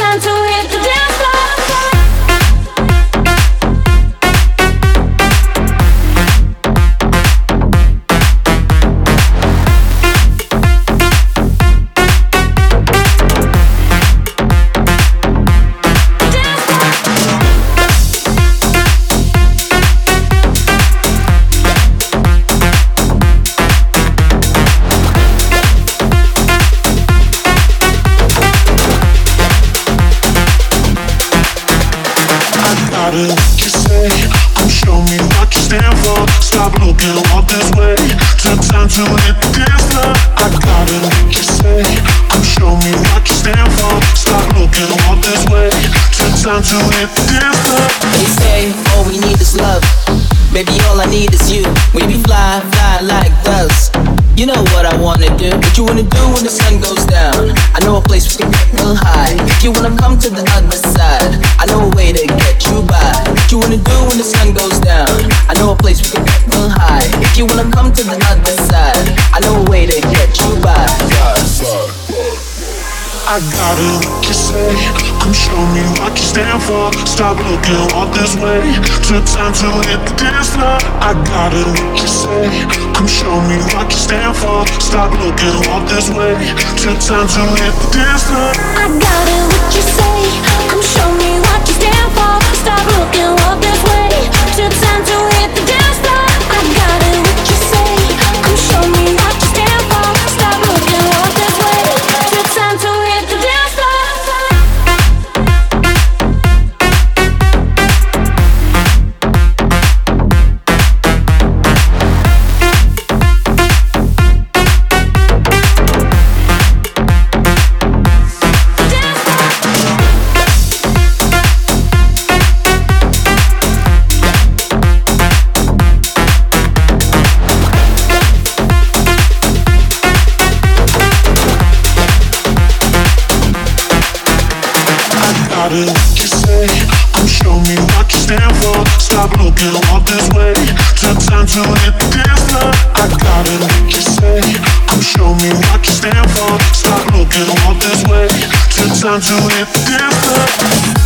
time to what you say. Come show me what you stand for. Stop looking all this way. Took time to hit the floor. I gotta what you say. Come show me what you stand for. Stop looking all this way. Took time to hit the floor. They all we need is love. Baby, all I need is you. We be fly, fly like doves. You know what I wanna do. What you wanna do when the sun goes down? I know a place we can get real high. If you wanna come to the other side, I know a way to get you by. What you wanna do when the sun goes down? I know a place we can get real high. If you wanna come to the other side, I know a way to get you by. I gotta what you say. Come show me what you stand for. Stop looking all this way. Took time to hit the dance floor. I gotta what you say. Come show me what you stand for. Stop looking all this way. Took time to hit the dance floor. Gotta say. Come show me what you stand for. Stop looking all this way. Took time to hit the dance floor. I gotta what you say. Come show me what you stand for. Stop looking all this way. Took time to hit the dance floor.